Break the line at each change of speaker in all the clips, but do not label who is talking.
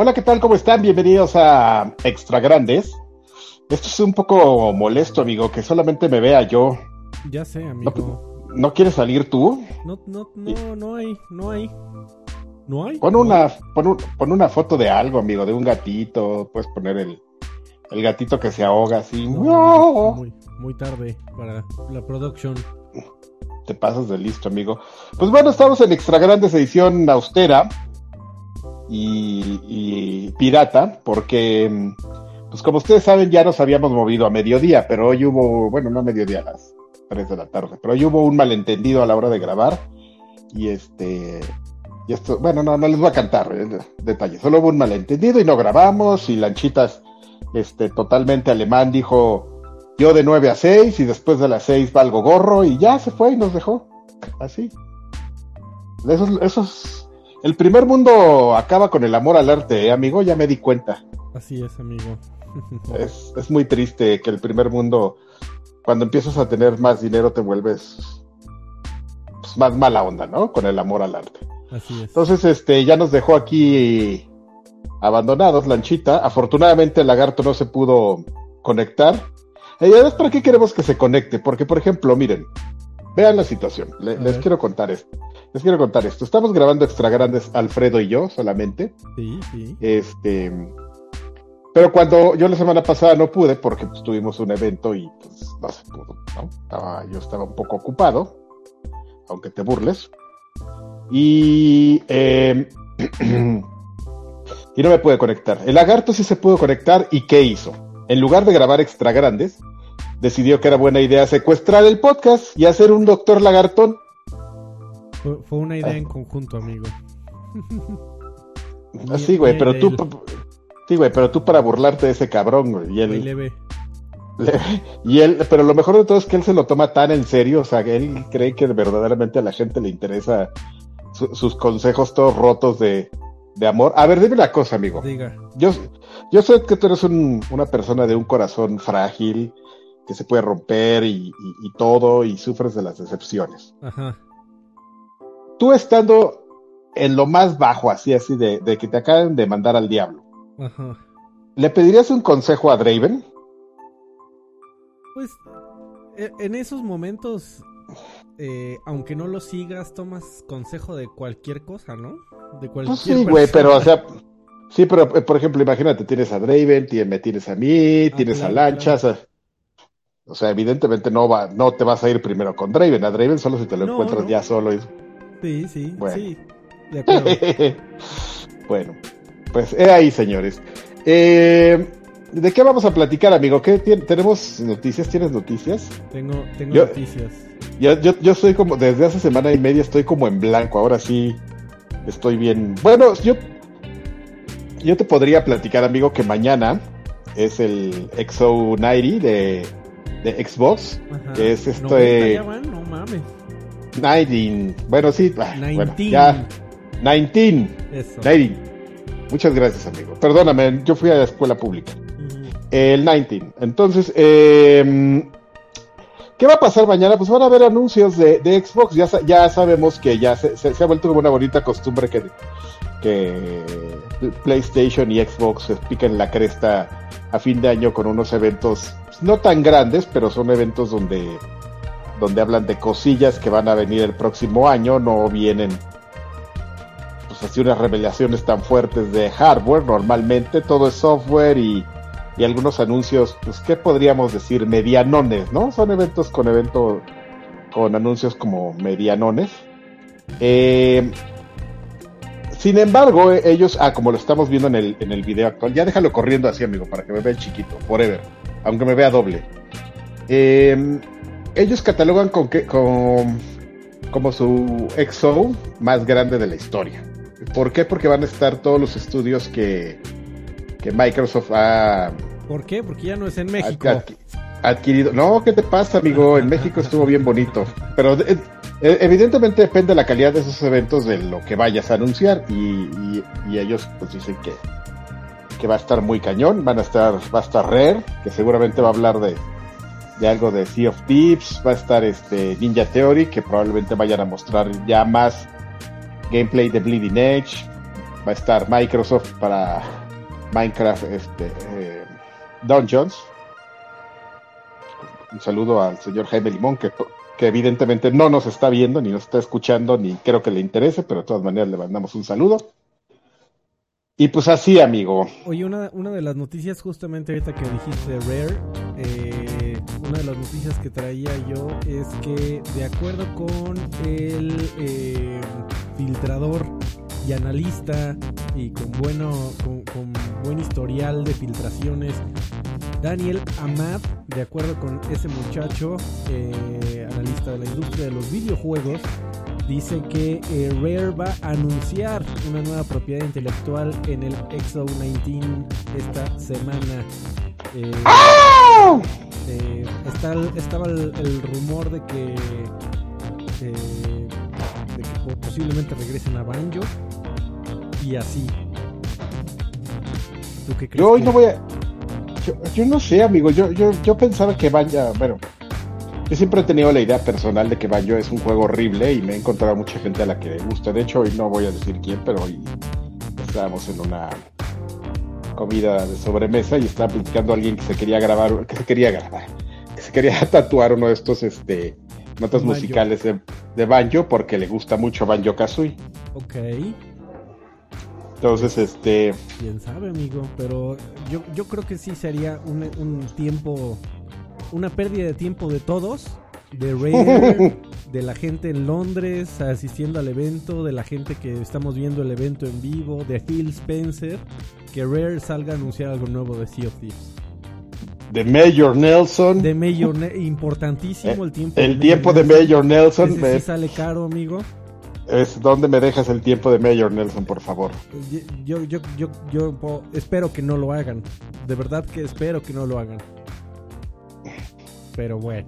Hola, ¿qué tal? ¿Cómo están? Bienvenidos a Extra Grandes. Esto es un poco molesto, amigo, que solamente me vea yo.
Ya sé, amigo.
¿No, ¿no quieres salir tú?
No, no, no, no hay, no hay. ¿No hay?
Pon una, pon, pon, una foto de algo, amigo, de un gatito. Puedes poner el, el gatito que se ahoga así.
No, muy, muy tarde para la producción.
Te pasas de listo, amigo. Pues bueno, estamos en Extra Grandes edición austera y, y pirata, porque, pues como ustedes saben, ya nos habíamos movido a mediodía, pero hoy hubo, bueno, no a mediodía, a las 3 de la tarde, pero hoy hubo un malentendido a la hora de grabar y este, y esto, bueno, no, no les voy a cantar eh, detalles, solo hubo un malentendido y no grabamos y Lanchitas, este, totalmente alemán dijo, yo de 9 a 6 y después de las 6 valgo gorro y ya se fue y nos dejó, así. Esos, esos, el primer mundo acaba con el amor al arte, ¿eh, amigo, ya me di cuenta.
Así es, amigo.
es, es muy triste que el primer mundo, cuando empiezas a tener más dinero, te vuelves pues, más mala onda, ¿no? Con el amor al arte.
Así es.
Entonces, este, ya nos dejó aquí abandonados, Lanchita. Afortunadamente, el lagarto no se pudo conectar. Y además, ¿para qué queremos que se conecte? Porque, por ejemplo, miren, vean la situación. Le, les quiero contar esto. Les quiero contar esto. Estamos grabando extra grandes Alfredo y yo solamente.
Sí, sí.
Este, pero cuando yo la semana pasada no pude porque pues, tuvimos un evento y pues no se pudo, ¿no? Estaba, yo estaba un poco ocupado, aunque te burles. Y, eh, y no me pude conectar. El lagarto sí se pudo conectar y ¿qué hizo? En lugar de grabar extra grandes, decidió que era buena idea secuestrar el podcast y hacer un doctor lagartón.
Fue, fue una idea
Ah.
en conjunto, amigo.
Así, güey,
Bien,
pero tú, sí, güey, pero tú para burlarte de ese cabrón, güey, y él,
Muy leve.
Le- y él, pero lo mejor de todo es que él se lo toma tan en serio, o sea, él cree que verdaderamente a la gente le interesa su- sus consejos todos rotos de, de amor. A ver, dime una cosa, amigo.
Diga.
Yo, yo sé que tú eres un- una persona de un corazón frágil, que se puede romper y, y- y todo, y sufres de las decepciones.
Ajá.
Tú estando en lo más bajo, así, así, de, de que te acaban de mandar al diablo,
Ajá.
¿le pedirías un consejo a Draven?
Pues e- en esos momentos, eh, aunque no lo sigas, tomas consejo de cualquier cosa, ¿no? De cualquier
Pues sí, güey, pero, o sea, sí, pero, eh, por ejemplo, imagínate, tienes a Draven, me tienes a mí,
Ah,
tienes
claro,
a Lanchas, a- o sea, evidentemente no va, no te vas a ir primero con Draven, a Draven solo si te lo
No,
encuentras
no.
ya solo. y-
Sí, sí,
Bueno.
sí. De acuerdo.
bueno, pues he ahí, señores. Eh, ¿De qué vamos a platicar, amigo? ¿Qué tenemos noticias? ¿Tienes noticias?
tengo tengo
Yo-
noticias.
Yo, yo, yo estoy como, desde hace semana y media estoy como en blanco, ahora sí estoy bien. Bueno, yo, yo te podría platicar, amigo, que mañana es el XO90 de, de Xbox,
Ajá.
que es este-
90 ya van, no mames.
19. Bueno, sí, ah, bueno,
19.
ya, 19.
Eso.
19. Muchas gracias, amigo. Perdóname, yo fui a la escuela pública. El 19. Entonces, eh, ¿qué va a pasar mañana? Pues van a haber anuncios de, de Xbox. Ya, ya sabemos que ya se, se- se ha vuelto como una bonita costumbre que, que PlayStation y Xbox se pican la cresta a fin de año con unos eventos pues, no tan grandes, pero son eventos donde, donde hablan de cosillas que van a venir el próximo año. No vienen pues así unas revelaciones tan fuertes de hardware. Normalmente todo es software y y algunos anuncios, pues, ¿qué podríamos decir? Medianones, ¿no? Son eventos con evento, con anuncios como medianones. Eh, sin embargo, eh, ellos, ah, como lo estamos viendo en el, en el video actual, ya déjalo corriendo así, amigo, para que me vea el chiquito, forever, aunque me vea doble. Eh, ellos catalogan con que, con, como su XO más grande de la historia. ¿Por qué? Porque van a estar todos los estudios que, que Microsoft ha
¿Por qué? Porque ya no es en México.
Adqui- adquirido. No, ¿qué te pasa, amigo? En México estuvo bien bonito. Pero eh, evidentemente depende de la calidad de esos eventos de lo que vayas a anunciar. Y, ellos pues dicen que, que va a estar muy cañón. Van a estar, va a estar Rare, que seguramente va a hablar de, de algo de Sea of Thieves. Va a estar este Ninja Theory, que probablemente vayan a mostrar ya más gameplay de Bleeding Edge. va a estar Microsoft para Minecraft este, eh, Dungeons. Un saludo al señor Jaime Limón, que, que evidentemente no nos está viendo, ni nos está escuchando, ni creo que le interese, pero de todas maneras le mandamos un saludo. Y pues así, amigo.
Oye, una, una de las noticias, justamente ahorita que dijiste Rare, eh, una de las noticias que traía yo es que, de acuerdo con el eh, filtrador analista y con bueno con, buen historial de filtraciones. Daniel Amad de acuerdo con ese muchacho eh, analista de la industria de los videojuegos dice que eh, Rare va a anunciar una nueva propiedad intelectual en el Exo 19 esta semana. Eh, eh, estaba el, rumor de que posiblemente regresen a Banjo y así. ¿Tú qué crees?
Yo hoy
que-
no voy a. Yo, yo no sé, amigo. Yo, yo, yo pensaba que Banjo. Bueno, yo siempre he tenido la idea personal de que Banjo es un juego horrible y me he encontrado mucha gente a la que le gusta. De hecho, hoy no voy a decir quién, pero hoy estábamos en una comida de sobremesa y estaba platicando a alguien que se quería grabar, que se quería grabar, que se quería tatuar uno de estos este, notas
Banjo.
musicales de, de Banjo porque le gusta mucho Banjo Kazooie.
Ok,
Entonces, este.
quién sabe, amigo. Pero yo, yo creo que sí sería un, un tiempo, una pérdida de tiempo de todos. De Rare, de la gente en Londres asistiendo al evento, de la gente que estamos viendo el evento en vivo, de Phil Spencer, que Rare salga a anunciar algo nuevo de Sea of Thieves.
De Mayor Nelson.
De Mayor, Ne- importantísimo el tiempo.
Eh, el tiempo de Mayor Nelson.
Ese
me-
sí sale caro, amigo.
Es donde me dejas el tiempo de Mayor Nelson, por favor.
Yo, yo, yo, yo espero que no lo hagan. De verdad que espero que no lo hagan. Pero bueno.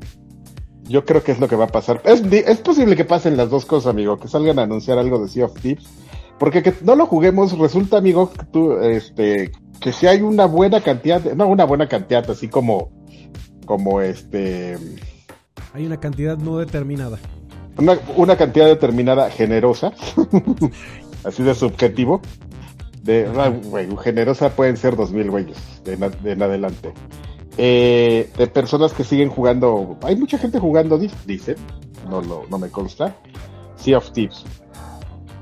Yo creo que es lo que va a pasar. Es, posible que pasen las dos cosas, amigo, que salgan a anunciar algo de Sea of Thieves. Porque que no lo juguemos, resulta, amigo, que tú, este, que si hay una buena cantidad, de- no una buena cantidad, así como, como este,
Hay una cantidad no determinada.
Una, una cantidad determinada generosa, así de subjetivo, de, ah, güey, generosa pueden ser dos mil güeyes de, en a- de en adelante. Eh, de personas que siguen jugando, hay mucha gente jugando, di- dicen, no, lo, no me consta, Sea of Thieves.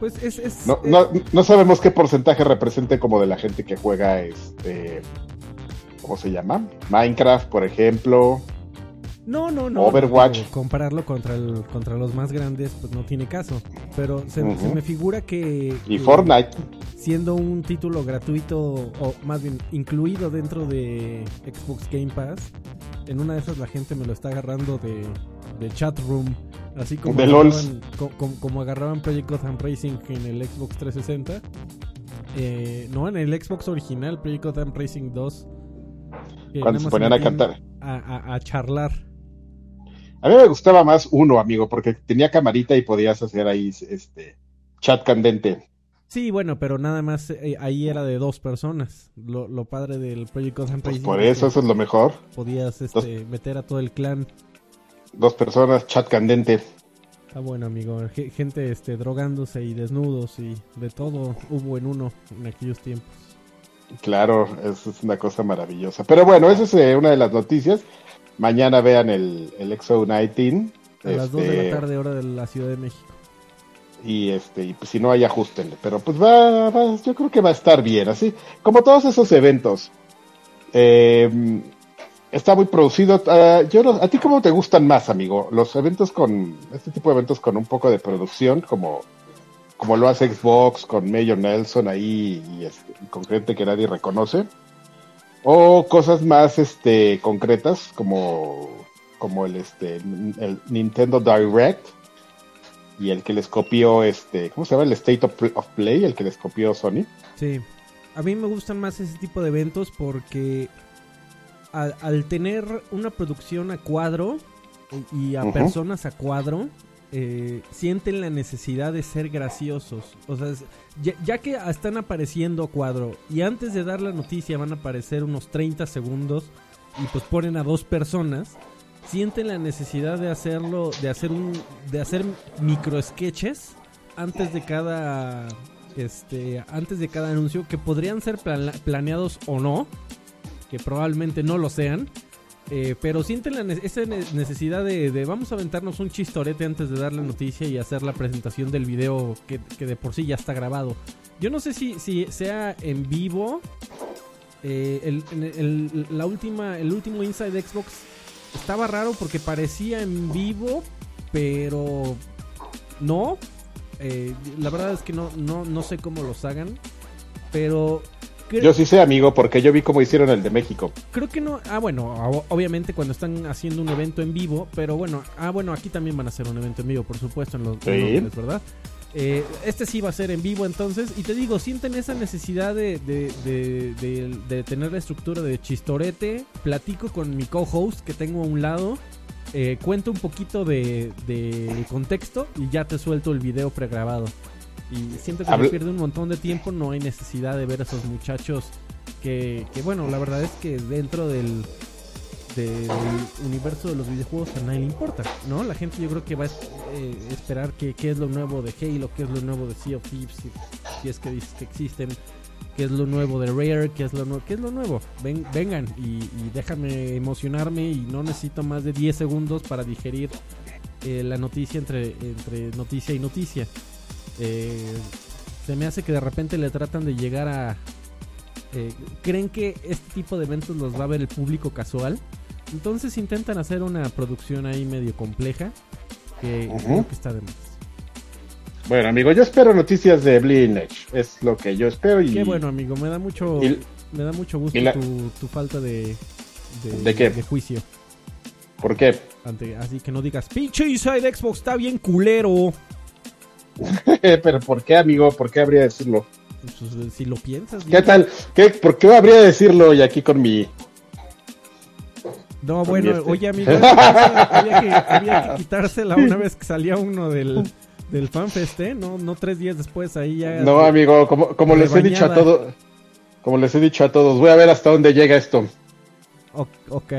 Pues es. es
No,
eh,
no, no sabemos qué porcentaje represente como de la gente que juega este, ¿cómo se llama? Minecraft, por ejemplo.
No, no, no.
Overwatch.
digo, compararlo contra, el, contra los más grandes, pues no tiene caso. Pero se, se me figura que.
Y
que
Fortnite.
Siendo un título gratuito, o más bien incluido dentro de Xbox Game Pass, en una de esas la gente me lo está agarrando de, de chat room. Así como
De
agarraban, co- como, como agarraban Project Gotham Racing en el Xbox 360. Eh, no, en el Xbox original, Project Gotham Racing 2. que
Cuando se ponían a cantar.
A, a- a charlar.
A mí me gustaba más uno, amigo, porque tenía camarita y podías hacer ahí este chat candente.
Sí, bueno, pero nada más eh, ahí era de dos personas. Lo, lo padre del Project Gotham
Pues por
es
eso, eso es lo mejor.
Podías este, meter a todo el clan.
Dos personas, chat candente.
Está bueno, amigo. Ge- Gente este, drogándose y desnudos y de todo hubo en uno en aquellos tiempos.
Claro, eso es una cosa maravillosa. Pero bueno, esa es eh, una de las noticias. Mañana vean el, el Exo 19.
A las 2 de
este,
la tarde, hora de la Ciudad de México.
y este y pues si no hay ajustenle pero pues va, va- yo creo que va a estar bien así como todos esos eventos Eh, está muy producido Ah, yo no- a ti cómo te gustan más amigo los eventos con este tipo de eventos con un poco de producción como como lo hace Xbox con Mayor Nelson ahí y este, con gente que nadie reconoce o cosas más este concretas como como el este el Nintendo Direct y el que les copió este, ¿cómo se llama? El State of, of Play, el que les copió Sony.
Sí. A mí me gustan más ese tipo de eventos porque al, al tener una producción a cuadro y a personas a cuadro, eh, sienten la necesidad de ser graciosos. O sea, ya, que están apareciendo cuadro y antes de dar la noticia van a aparecer unos 30 segundos y pues ponen a dos personas, sienten la necesidad de hacerlo, de hacer un, de hacer micro sketches antes de cada este, antes de cada anuncio que podrían ser planeados o no, que probablemente no lo sean. Eh, pero sienten esa necesidad de, vamos a aventarnos un chistorete antes de dar la noticia y hacer la presentación del video que, de por sí ya está grabado. Yo no sé si, si sea en vivo. Eh, el, la última, el último Inside Xbox estaba raro porque parecía en vivo, pero no. Eh, la verdad es que no, no, no sé cómo los hagan. Pero
yo sí sé, amigo, porque yo vi cómo hicieron el de México.
Creo que no. Ah, bueno, obviamente cuando están haciendo un evento en vivo, pero bueno, ah, bueno, aquí también van a hacer un evento en vivo, por supuesto, en los, sí. ¿verdad? Eh, este sí va a ser en vivo entonces. Y te digo, sienten esa necesidad de, de, tener la estructura de chistorete. Platico con mi co-host que tengo a un lado. Eh, cuento un poquito de, contexto y ya te suelto el video pregrabado. Y siento que me pierde un montón de tiempo, no hay necesidad de ver a esos muchachos que, que bueno, la verdad es que dentro del, del universo de los videojuegos a nadie le importa, ¿no? La gente yo creo que va a eh, esperar que, qué es lo nuevo de Halo, qué es lo nuevo de Sea of Thieves, si, es que dices que existen, qué es lo nuevo de Rare, qué es lo, nuevo qué es lo nuevo. Ven, vengan y, y, déjame emocionarme y no necesito más de 10 segundos para digerir eh, la noticia entre, entre noticia y noticia. Eh, se me hace que de repente le tratan de llegar a... Eh, ¿Creen que este tipo de eventos los va a ver el público casual? Entonces intentan hacer una producción ahí medio compleja que creo que está de más.
Bueno, amigo, yo espero noticias de Bleeding Edge. Es lo que yo espero. Y...
Qué bueno, amigo. Me da mucho, me da mucho gusto tu, falta de,
de, qué?
de juicio.
¿Por qué?
así que no digas, pinche Inside Xbox está bien culero.
Pero ¿por qué, amigo? ¿Por qué habría de decirlo?
Pues, si lo piensas.
¿Qué tal? ¿Qué, ¿Por qué habría de decirlo y aquí con mi...
No, bueno, este? oye, amigo, había que, había que quitársela una vez que salía uno del, del FanFest, ¿eh? No, no tres días después, ahí ya...
No, amigo, como, como les he dicho a todos... Como les he dicho a todos, voy a ver hasta dónde llega esto.
ok.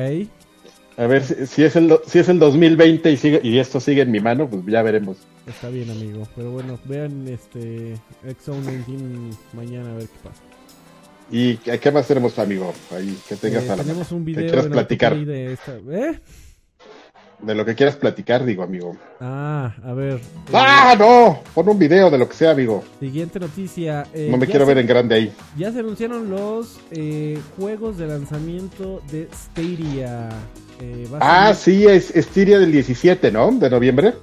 A ver si, es el si es el 2020 y sigue y esto sigue en mi mano, pues ya veremos.
Está bien, amigo. Pero bueno, vean este Exxon 19 mañana a ver qué pasa.
¿Y qué más tenemos, amigo? Ahí, que tengas
eh, Tenemos un video quieras
platicar.
De, esta... ¿Eh?
de lo que quieras platicar, digo, amigo.
Ah, a ver.
¡Ah, no! Pon un video de lo que sea, amigo.
Siguiente noticia.
Eh, no me quiero ver en grande ahí.
Ya se anunciaron los eh, juegos de lanzamiento de Stadia.
Eh, ah, sí, es Estiria del 17, ¿no? De noviembre.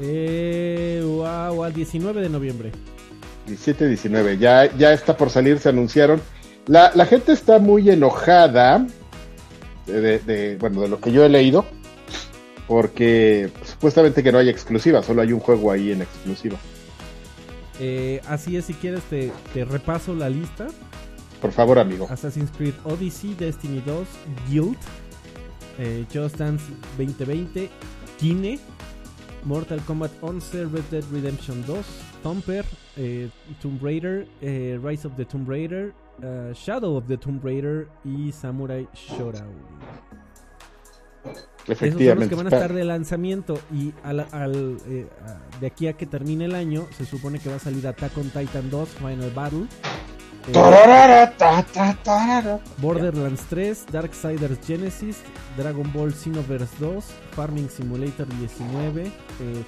Eh, wow, al 19 de noviembre.
17, 19, ya, ya está por salir, se anunciaron. La, la gente está muy enojada de, bueno, de lo que yo he leído, porque supuestamente que no hay exclusiva, solo hay un juego ahí en exclusiva.
Eh, así es, si quieres te, te repaso la lista.
Por favor, amigo.
Assassin's Creed Odyssey, Destiny 2, Guild, eh, Just Dance 2020, Kine, Mortal Kombat 11, Red Dead Redemption 2, Thumper, eh, Tomb Raider, eh, Rise of the Tomb Raider, Shadow of the Tomb Raider y Samurai Showdown. Esos son los que van a estar de lanzamiento y al, de aquí a que termine el año se supone que va a salir Attack on Titan 2 Final Battle Borderlands 3, Darksiders Genesis, Dragon Ball Xenoverse 2, Farming Simulator 19, eh,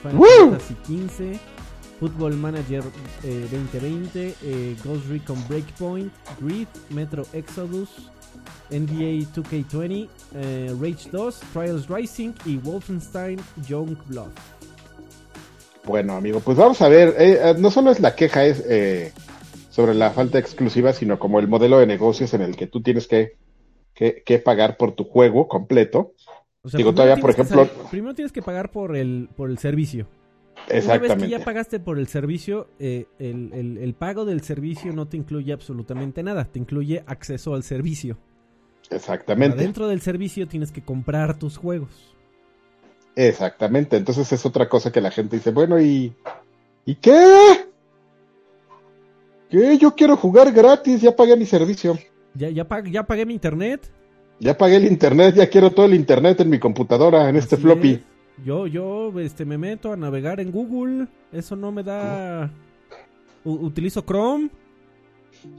Final Fantasy 15, Football Manager 2020, eh, eh, Ghost Recon Breakpoint, Grid, Metro Exodus, NBA 2K20, Rage 2, Trials Rising y Wolfenstein Youngblood.
Bueno, amigo, pues vamos a ver. no solo es la queja, es sobre la falta exclusiva, sino como el modelo de negocios en el que tú tienes que, que, pagar por tu juego completo. Digo, todavía, por ejemplo...
primero tienes que pagar por el, por el servicio.
Exactamente. Una vez
que ya pagaste por el servicio, eh, el, el, pago del servicio no te incluye absolutamente nada, te incluye acceso al servicio.
Exactamente.
dentro del servicio tienes que comprar tus juegos.
Exactamente, entonces es otra cosa que la gente dice, bueno, ¿y, ¿y qué? ¿Qué? Yo quiero jugar gratis, ya pagué mi servicio.
Ya, ya, ya pagué mi internet.
Ya pagué el internet, ya quiero todo el internet en mi computadora, en este floppy.
Yo, yo, este, me meto a navegar en Google. Eso no me da. utilizo Chrome.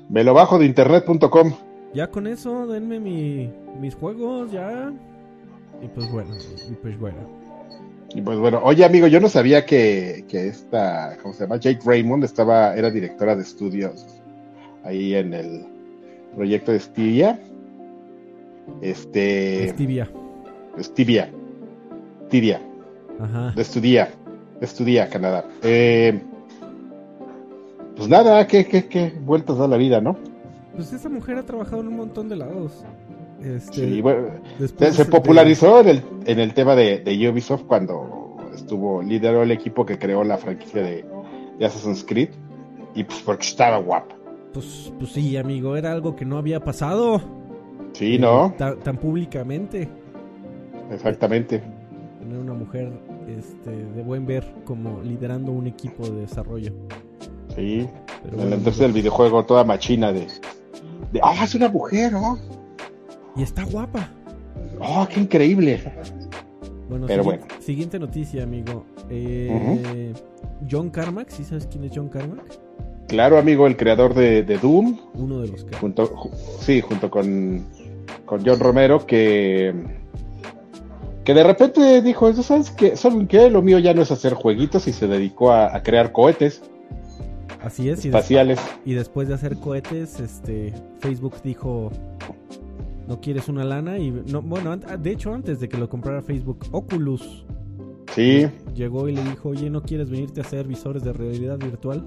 Me lo bajo de internet.com.
Ya con eso, denme mi, mis juegos, ya. Y pues bueno, y pues bueno.
Y pues bueno, oye amigo, yo no sabía que, que esta, ¿cómo se llama? Jake Raymond estaba, era directora de estudios ahí en el proyecto de Stevia. Este.
Stevia.
Stevia. Stevia.
Ajá.
De estudia. Estudia Canadá. Eh, pues nada, qué, qué, qué vueltas da la vida, ¿no?
Pues esa mujer ha trabajado en un montón de lados. Este,
sí, bueno, se, popularizó en, el, en el tema de, de, Ubisoft cuando estuvo, lideró el equipo que creó la franquicia de, de Assassin's Creed y pues porque estaba guapa.
Pues, pues sí, amigo, era algo que no había pasado.
Sí, eh, ¿no?
Tan, públicamente.
Exactamente.
Tener una mujer este, de buen ver como liderando un equipo de desarrollo.
Sí, Pero en la industria del videojuego toda machina de, de ¡ah, es una mujer! Oh!
Y está guapa.
¡Oh, qué increíble!
Bueno, Pero siguiente, bueno. siguiente noticia, amigo. Eh, John Carmack, ¿sí sabes quién es John Carmack?
Claro, amigo, el creador de, Doom.
Uno de los que.
Junto, sí, junto con, con John Romero, que. Que de repente dijo, ¿sabes qué? ¿Saben qué? Lo mío ya no es hacer jueguitos y se dedicó a, crear cohetes.
Así es.
Espaciales.
Y, y después de hacer cohetes, este, Facebook dijo, no quieres una lana y no, bueno, de hecho antes de que lo comprara Facebook, Oculus
sí.
llegó y le dijo, oye, ¿no quieres venirte a hacer visores de realidad virtual?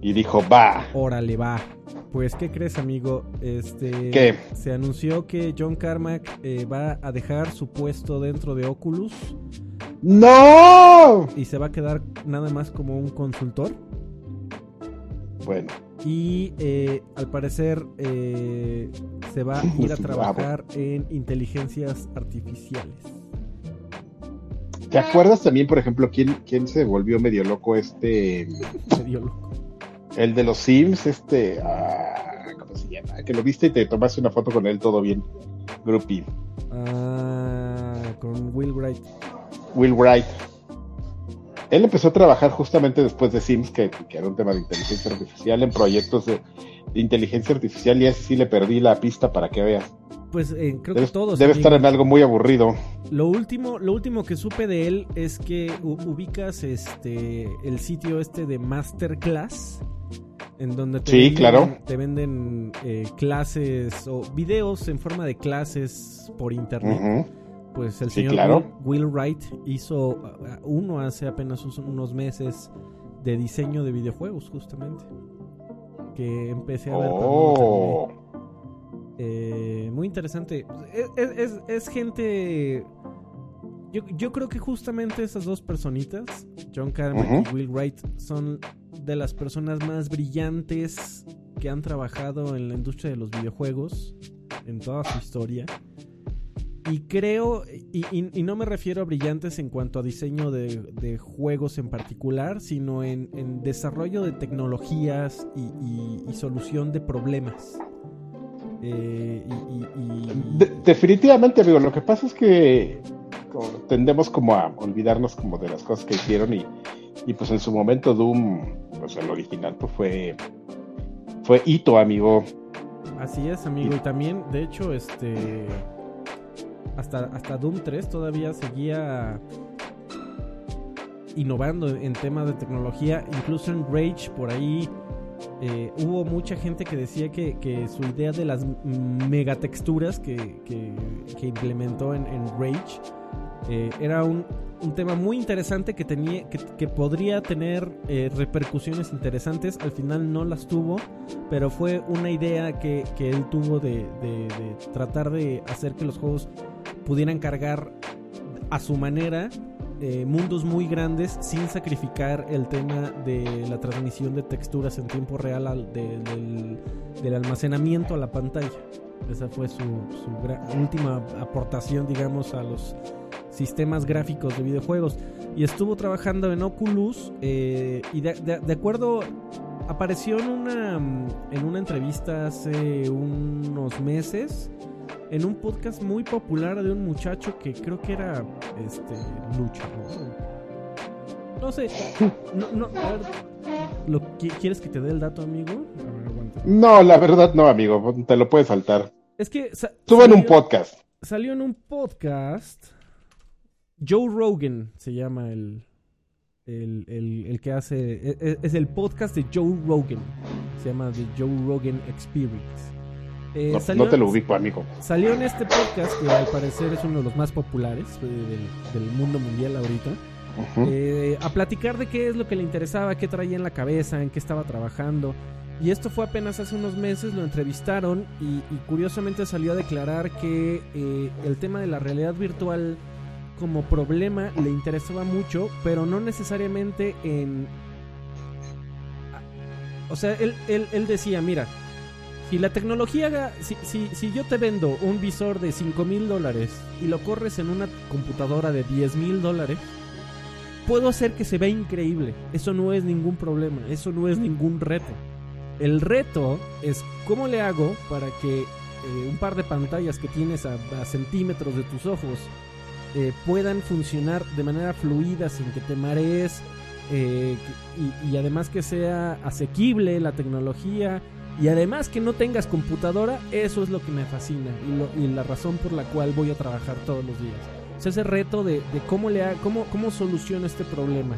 Y dijo, va.
Órale, va. Pues, ¿qué crees, amigo? Este,
¿Qué?
Se anunció que John Carmack eh, va a dejar su puesto dentro de Oculus.
¡No!
Y se va a quedar nada más como un consultor.
Bueno.
Y eh, al parecer eh, se va a ir a trabajar en inteligencias artificiales.
¿Te acuerdas también, por ejemplo, quién, quién se volvió medio loco este?
Medio loco.
El de los Sims, este. Ah, ¿Cómo se llama? Que lo viste y te tomaste una foto con él, todo bien. Groupie.
Ah, con Will Wright.
Will Wright. Él empezó a trabajar justamente después de Sims, que, era un tema de inteligencia artificial, en proyectos de, inteligencia artificial, y así sí le perdí la pista para que veas.
Pues eh, creo que todos.
Debe estar en algo muy aburrido.
Lo último, lo último que supe de él es que ubicas este el sitio este de Masterclass. En donde te
sí,
venden,
claro.
te venden eh, clases o videos en forma de clases por internet pues el señor Will, Wright hizo uh, uno hace apenas unos meses de diseño de videojuegos, justamente. Que empecé a ver
oh.
eh, muy interesante. Es, gente. Yo, creo que justamente esas dos personitas, John Carmack y Will Wright, son de las personas más brillantes que han trabajado en la industria de los videojuegos en toda su historia. Y creo, y, no me refiero a brillantes en cuanto a diseño de, juegos en particular, sino en, desarrollo de tecnologías y, solución de problemas. Eh,
definitivamente, amigo, lo que pasa es que tendemos como a olvidarnos como de las cosas que hicieron y, y pues en su momento Doom, pues el original pues fue, fue hito, amigo.
Así es, amigo, y también, de hecho, este hasta, hasta Doom 3 todavía seguía innovando en temas de tecnología. Incluso en Rage por ahí eh, hubo mucha gente que decía que, su idea de las megatexturas que, que, implementó en, Rage eh, era un, tema muy interesante que, tenía, que, podría tener eh, repercusiones interesantes. Al final no las tuvo, pero fue una idea que, él tuvo de, de, tratar de hacer que los juegos pudieran cargar a su manera eh, mundos muy grandes sin sacrificar el tema de la transmisión de texturas en tiempo real al, del, almacenamiento a la pantalla. Esa fue su, última aportación, digamos, a los sistemas gráficos de videojuegos. Y estuvo trabajando en Oculus eh, y de, acuerdo apareció en una, en una entrevista hace unos meses en un podcast muy popular de un muchacho que creo que era este Lucho, ¿no? sé, no, no, lo, ¿Quieres que te dé el dato, amigo?
No, la verdad no, amigo. Te lo puedes saltar.
Es que.
En un podcast.
Salió en un podcast. Joe Rogan se llama el, el, que hace. E, e, es, el podcast de Joe Rogan. Se llama The Joe Rogan Experience.
Eh, no, te lo ubico, amigo.
Salió en este podcast, que al parecer es uno de los más populares eh, del, mundo mundial ahorita. Eh, a platicar de qué es lo que le interesaba, qué traía en la cabeza, en qué estaba trabajando. Y esto fue apenas hace unos meses, lo entrevistaron y, curiosamente salió a declarar que el tema de la realidad virtual como problema le interesaba mucho, pero no necesariamente en... O sea, él, él, decía, mira, si la tecnología, si, si, si, yo te vendo un visor de 5 mil dólares y lo corres en una computadora de 10 mil dólares, puedo hacer que se vea increíble. Eso no es ningún problema, eso no es ningún reto. El reto es cómo le hago para que eh, un par de pantallas que tienes a centímetros de tus ojos eh, puedan funcionar de manera fluida sin que te marees eh, y, además que sea asequible la tecnología y además que no tengas computadora, eso es lo que me fascina y, la razón por la cual voy a trabajar todos los días. Es ese reto de, cómo, le cómo, cómo soluciono este problema.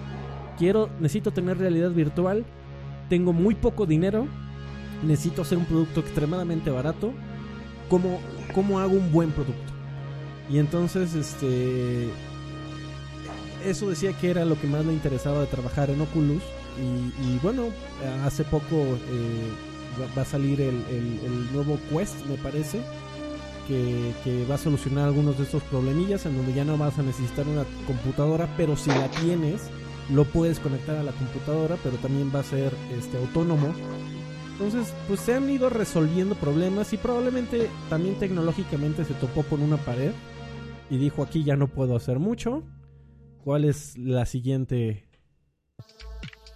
Quiero, necesito tener realidad virtual, tengo muy poco dinero, necesito hacer un producto extremadamente barato. ¿Cómo, cómo hago un buen producto? Y entonces, este. Eso decía que era lo que más le interesaba de trabajar en Oculus. Y, bueno, hace poco eh, va, a salir el, nuevo Quest, me parece. Que, va a solucionar algunos de estos problemillas en donde ya no vas a necesitar una computadora, pero si la tienes, lo puedes conectar a la computadora, pero también va a ser este autónomo. Entonces, pues se han ido resolviendo problemas y probablemente también tecnológicamente se topó con una pared y dijo aquí ya no puedo hacer mucho. ¿Cuál es la siguiente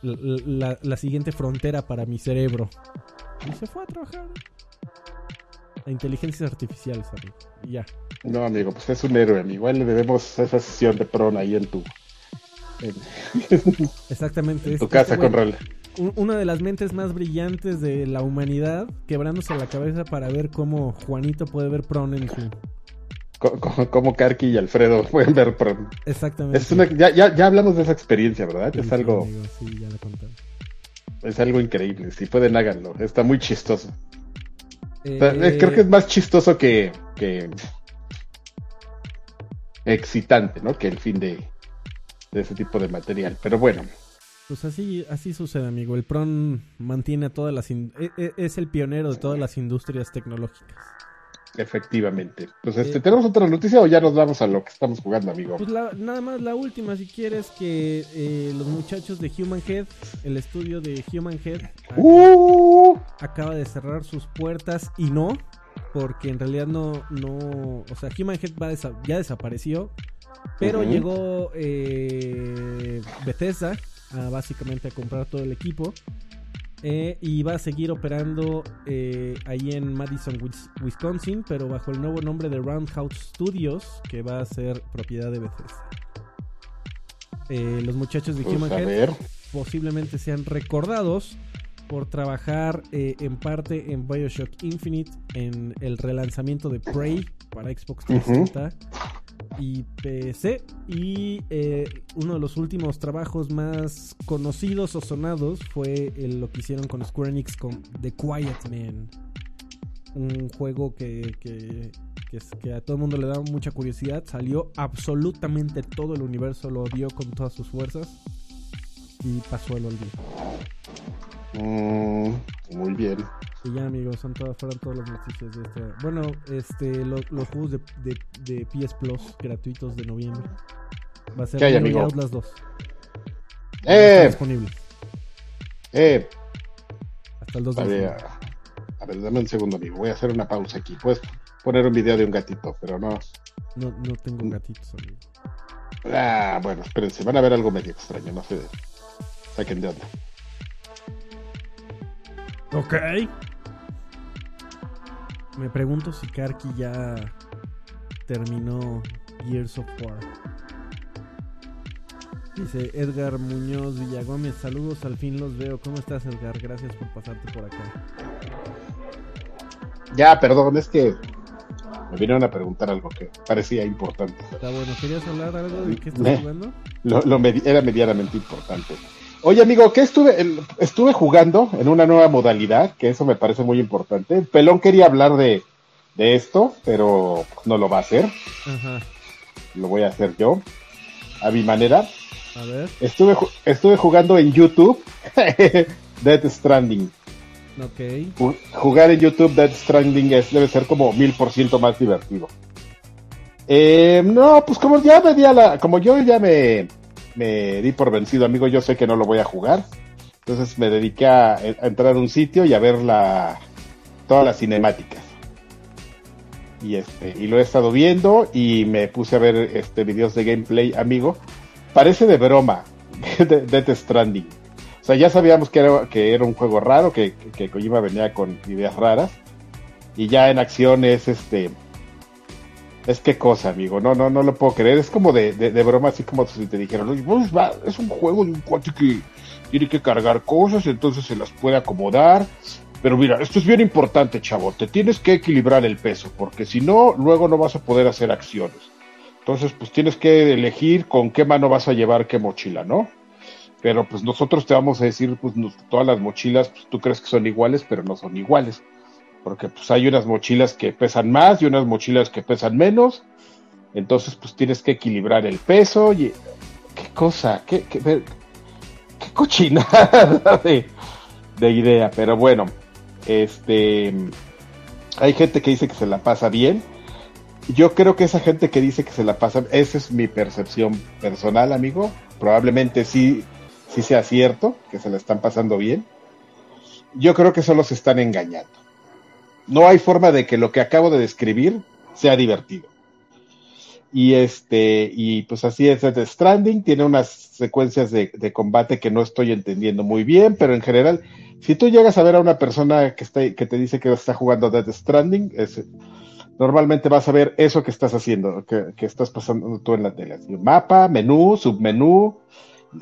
la, siguiente frontera para mi cerebro? Y se fue a trabajar. La inteligencia artificial, ¿sabes? Y ya.
No, amigo, pues es un héroe, amigo. Igual le debemos esa sesión de pron ahí en tu.
Exactamente.
En tu casa con Rol.
Una de las mentes más brillantes de la humanidad, quebrándose la cabeza para ver cómo Juanito puede ver pron en su
como Karki y Alfredo pueden ver. Exactamente. ya, ya, hablamos de esa experiencia, ¿verdad? es algo. Es algo increíble. Si pueden, háganlo. Está muy chistoso. Eh, creo que es más chistoso que, que. excitante, ¿no? Que el fin de, de ese tipo de material. Pero bueno.
Pues así, así sucede, amigo. El PRON mantiene a todas las. E, e, es el pionero de todas las industrias tecnológicas.
Efectivamente. Pues este, ¿tenemos otra noticia o ya nos vamos a lo que estamos jugando, amigo?
Pues nada más la última, si quieres, que eh, los muchachos de Human Head, el estudio de Human Head, uh. acaba de cerrar sus puertas y no, porque en realidad no, no, o sea, Human Head ya desapareció, pero llegó eh, Bethesda a, básicamente a comprar todo el equipo eh, y va a seguir operando eh, ahí en Madison, Wisconsin, pero bajo el nuevo nombre de Roundhouse Studios, que va a ser propiedad de Bethesda. Eh, los muchachos de pues, Human Head posiblemente sean recordados por trabajar en parte en Bioshock Infinite, en el relanzamiento de Prey para Xbox 360 y PC. Y eh, uno de los últimos trabajos más conocidos o sonados fue lo que hicieron con Square Enix con The Quiet Man. Un juego que, a todo el mundo le da mucha curiosidad. Salió absolutamente todo el universo, lo vio con todas sus fuerzas. Y pasó el olvido.
Mm, muy bien.
Y ya, amigos, son todas, fueron todas las noticias de este. Bueno, este, los juegos de, de, PS Plus gratuitos de noviembre. Va a ser
¿Qué hay, amigo?
Outlast 2.
¡Eh!
disponible.
¡Eh!
Hasta el 2 de
a a ver, dame un segundo, amigo. Voy a hacer una pausa aquí. Puedes poner un video de un gatito, pero no.
No, no tengo gatitos, amigo.
Ah, bueno, espérense. Van a ver algo medio extraño, no sé. Saquen de onda.
Ok. Me pregunto si Karki ya terminó Gears of War. Dice Edgar Muñoz Villagómez, saludos, al fin los veo. ¿Cómo estás Edgar? Gracias por pasarte por acá.
Ya, perdón, es que me vinieron a preguntar algo que parecía importante.
Está bueno, ¿querías hablar algo de qué estás jugando?
Lo, era medianamente importante. Oye, amigo, ¿qué estuve, estuve jugando en una nueva modalidad? Que eso me parece muy importante. Pelón quería hablar de, de esto, pero no lo va a hacer. Ajá. Lo voy a hacer yo, a mi manera.
A ver.
Estuve, estuve jugando en YouTube Dead Stranding.
Ok.
Jugar en YouTube Dead Stranding es, debe ser como mil por ciento más divertido. Eh, no, pues como ya me di a la, como yo ya me, me di por vencido, amigo, yo sé que no lo voy a jugar. Entonces me dediqué a, entrar a un sitio y a ver la, todas las cinemáticas. Y este, y lo he estado viendo y me puse a ver este videos de gameplay, amigo. Parece de broma, Death Stranding. O sea, ya sabíamos que era, que era un juego raro, que, que, Kojima venía con ideas raras. Y ya en acción es este. Es qué cosa, amigo. No, no, no lo puedo creer. Es como de, de, broma, así como si te dijeron, es un juego de un cuate que tiene que cargar cosas, entonces se las puede acomodar. Pero mira, esto es bien importante, chavo. Te tienes que equilibrar el peso, porque si no, luego no vas a poder hacer acciones. Entonces, pues tienes que elegir con qué mano vas a llevar qué mochila, ¿no? Pero pues nosotros te vamos a decir, pues todas las mochilas, pues tú crees que son iguales, pero no son iguales. Porque pues hay unas mochilas que pesan más y unas mochilas que pesan menos. Entonces, pues tienes que equilibrar el peso y... ¿Qué cosa? ¿Qué, qué, qué cochinada de, de idea? Pero bueno, este... Hay gente que dice que se la pasa bien yo creo que esa gente que dice que se la pasa, esa es mi percepción personal, amigo. Probablemente sí, sí sea cierto, que se la están pasando bien. Yo creo que solo se están engañando. No hay forma de que lo que acabo de describir sea divertido. Y este, y pues así es The Stranding, tiene unas secuencias de, de, combate que no estoy entendiendo muy bien, pero en general, si tú llegas a ver a una persona que está, que te dice que está jugando Death Stranding, normalmente vas a ver eso que estás haciendo, que, estás pasando tú en la tele. Mapa, menú, submenú,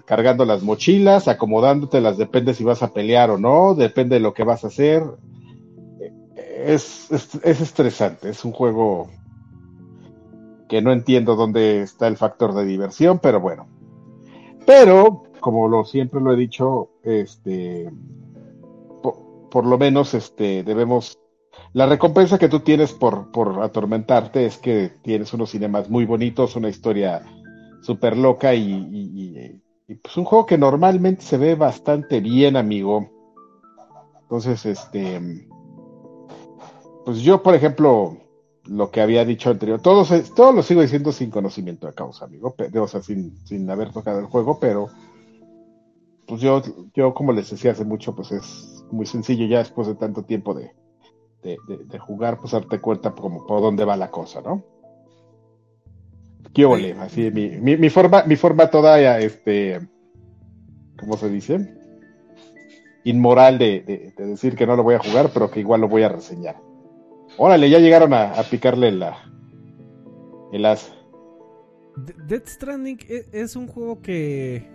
cargando las mochilas, acomodándotelas, depende si vas a pelear o no, depende de lo que vas a hacer. Es, es, estresante, es un juego que no entiendo dónde está el factor de diversión, pero bueno. Pero, como lo siempre lo he dicho, este, por, lo menos este, debemos la recompensa que tú tienes por, por atormentarte es que tienes unos cinemas muy bonitos, una historia súper loca y, pues un juego que normalmente se ve bastante bien, amigo. Entonces, este, pues yo, por ejemplo, lo que había dicho anterior, todo, todo lo sigo diciendo sin conocimiento de causa, amigo, o sea, sin, sin haber tocado el juego, pero pues yo, yo, como les decía hace mucho, pues es muy sencillo ya después de tanto tiempo de, de, jugar, pues darte cuenta como por dónde va la cosa, ¿no? ¿Qué ole? Así, mi, mi, forma, mi forma toda, este, ¿cómo se dice? Inmoral de, decir que no lo voy a jugar, pero que igual lo voy a reseñar. Órale, ya llegaron a, picarle la, el as.
Dead Stranding e, es un juego que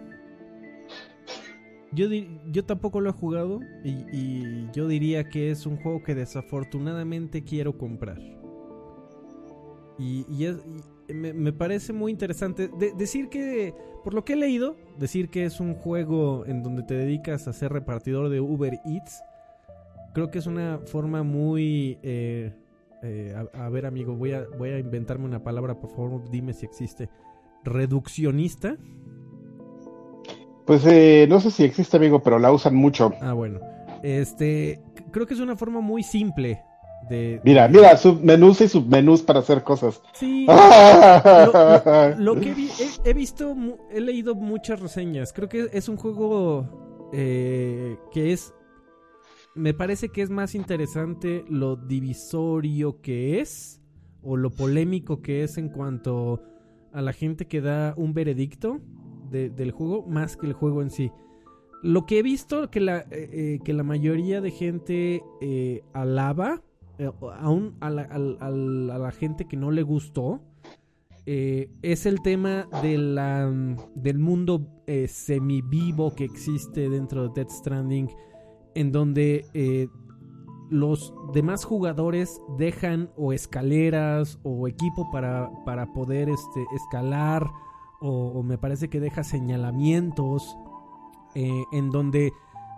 yo, yo tampoco lo he jugado y, yo diría que es un juego que desafortunadamente quiero comprar. Y, me, parece muy interesante decir que, por lo que he leído, decir que es un juego en donde te dedicas a ser repartidor de Uber Eats, creo que es una forma muy... Eh, eh, a, a, ver amigo, voy a, voy a inventarme una palabra, por favor dime si existe. Reduccionista
pues eh, no sé si existe, amigo, pero la usan mucho.
Ah, bueno. Este, creo que es una forma muy simple de...
Mira, mira, submenús y submenús para hacer cosas.
Sí. lo, que he, visto, he leído muchas reseñas. Creo que es un juego eh, que es... Me parece que es más interesante lo divisorio que es o lo polémico que es en cuanto a la gente que da un veredicto del juego más que el juego en sí. Lo que he visto que la, eh, eh, que la mayoría de gente eh, alaba, aún a la, a, la, gente que no le gustó, es el tema de la, del mundo semivivo que existe dentro de Death Stranding, en donde eh, los demás jugadores dejan o escaleras o equipo para, para poder este, escalar, o, me parece que deja señalamientos, en donde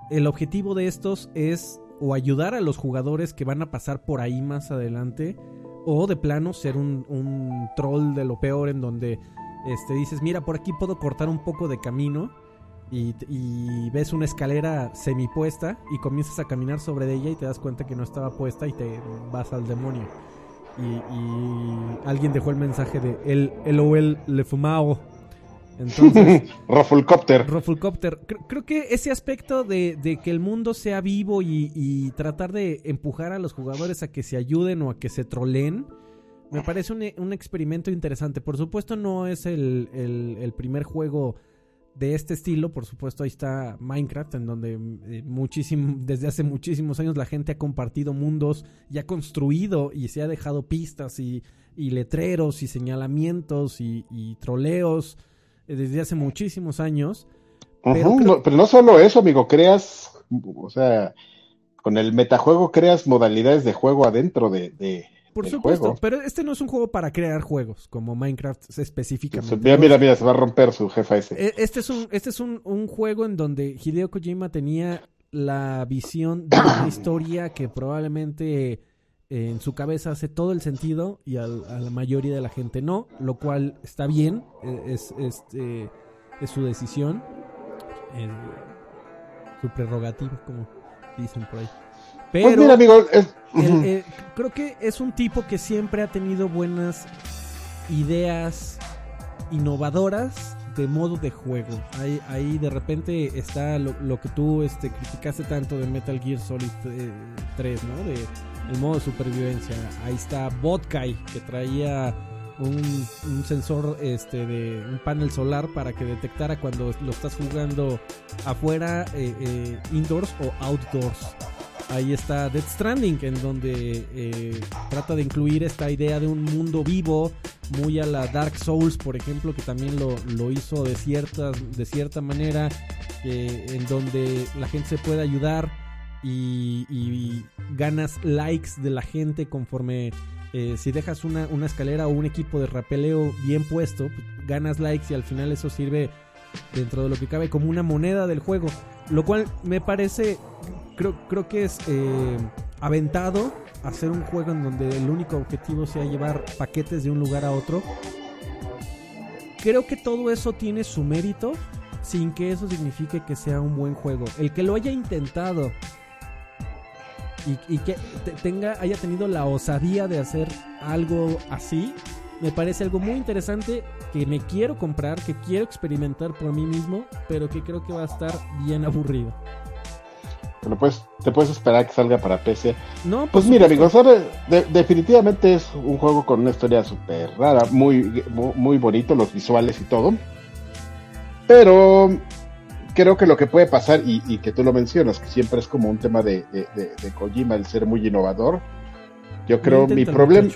el objetivo de estos es o ayudar a los jugadores que van a pasar por ahí más adelante o de plano ser un, troll de lo peor en donde este, dices, mira, por aquí puedo cortar un poco de camino y, ves una escalera semipuesta y comienzas a caminar sobre ella y te das cuenta que no estaba puesta y te vas al demonio. Y, alguien dejó el mensaje de el LOL le fumao
entonces, Rufflecopter.
Rufflecopter. Creo, que ese aspecto de, que el mundo sea vivo y, tratar de empujar a los jugadores a que se ayuden o a que se troleen, me parece un, experimento interesante. Por supuesto, no es el, primer juego de este estilo. Por supuesto, ahí está Minecraft, en donde eh, muchísimo, desde hace muchísimos años la gente ha compartido mundos y ha construido y se ha dejado pistas y, letreros y señalamientos y, y troleos desde hace muchísimos años.
Pero, no, solo eso, amigo, creas, o sea, con el metajuego creas modalidades de juego adentro de...
por supuesto, pero este no es un juego para crear juegos, como Minecraft específicamente.
Mira, mira, mira, se va a romper su jefa ese.
E, este es un, este es un, un juego en donde Hideo Kojima tenía la visión de una historia que probablemente en su cabeza hace todo el sentido y a la mayoría de la gente no, lo cual está bien, e, es, es, eh, es su decisión, su prerrogativa, como dicen por ahí.
Pues Pero amigo,
eh, creo que es un tipo que siempre ha tenido buenas ideas innovadoras de modo de juego. Ahí, ahí de repente está lo, que tú este, criticaste tanto de Metal Gear Solid 3, eh, ¿no? De el modo de supervivencia. Ahí está Botkai, que traía un, sensor este de un panel solar para que detectara cuando lo estás jugando afuera, eh, eh, indoors o outdoors. Ahí está Death Stranding, en donde eh, trata de incluir esta idea de un mundo vivo, muy a la Dark Souls, por ejemplo, que también lo, lo hizo de cierta, de cierta manera, en donde la gente se puede ayudar y, ganas likes de la gente conforme eh, si dejas una, una, escalera o un equipo de rapeleo bien puesto, pues, ganas likes y al final eso sirve dentro de lo que cabe como una moneda del juego. Lo cual me parece, creo, creo que es eh, aventado hacer un juego en donde el único objetivo sea llevar paquetes de un lugar a otro. Creo que todo eso tiene su mérito sin que eso signifique que sea un buen juego. El que lo haya intentado y, que tenga, haya tenido la osadía de hacer algo así, me parece algo muy interesante que me quiero comprar, que quiero experimentar por mí mismo, pero que creo que va a estar bien aburrido.
Bueno, pues te puedes esperar que salga para PC. No, pues mira, amigos, definitivamente es un juego con una historia súper rara, muy, muy bonito, los visuales y todo. Pero creo que lo que puede pasar, y, que tú lo mencionas, que siempre es como un tema de, de, Kojima, el ser muy innovador, yo creo mi problema...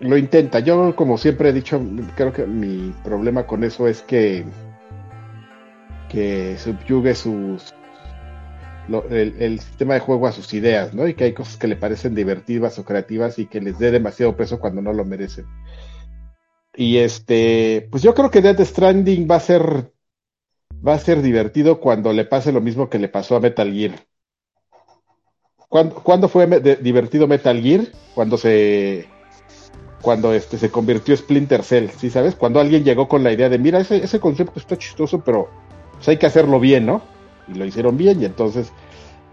Lo intenta, yo como siempre he dicho, creo que mi problema con eso es que que subyugue sus el, sistema de juego a sus ideas, ¿no? Y que hay cosas que le parecen divertidas o creativas y que les dé demasiado peso cuando no lo merecen. Y este, pues yo creo que Death Stranding va a ser va a ser divertido cuando le pase lo mismo que le pasó a Metal Gear. ¿Cuándo, fue divertido Metal Gear? Cuando se cuando este se convirtió Splinter Cell, ¿sí sabes? Cuando alguien llegó con la idea de, mira, ese, ese concepto está chistoso, pero pues, hay que hacerlo bien, ¿no? Y lo hicieron bien y entonces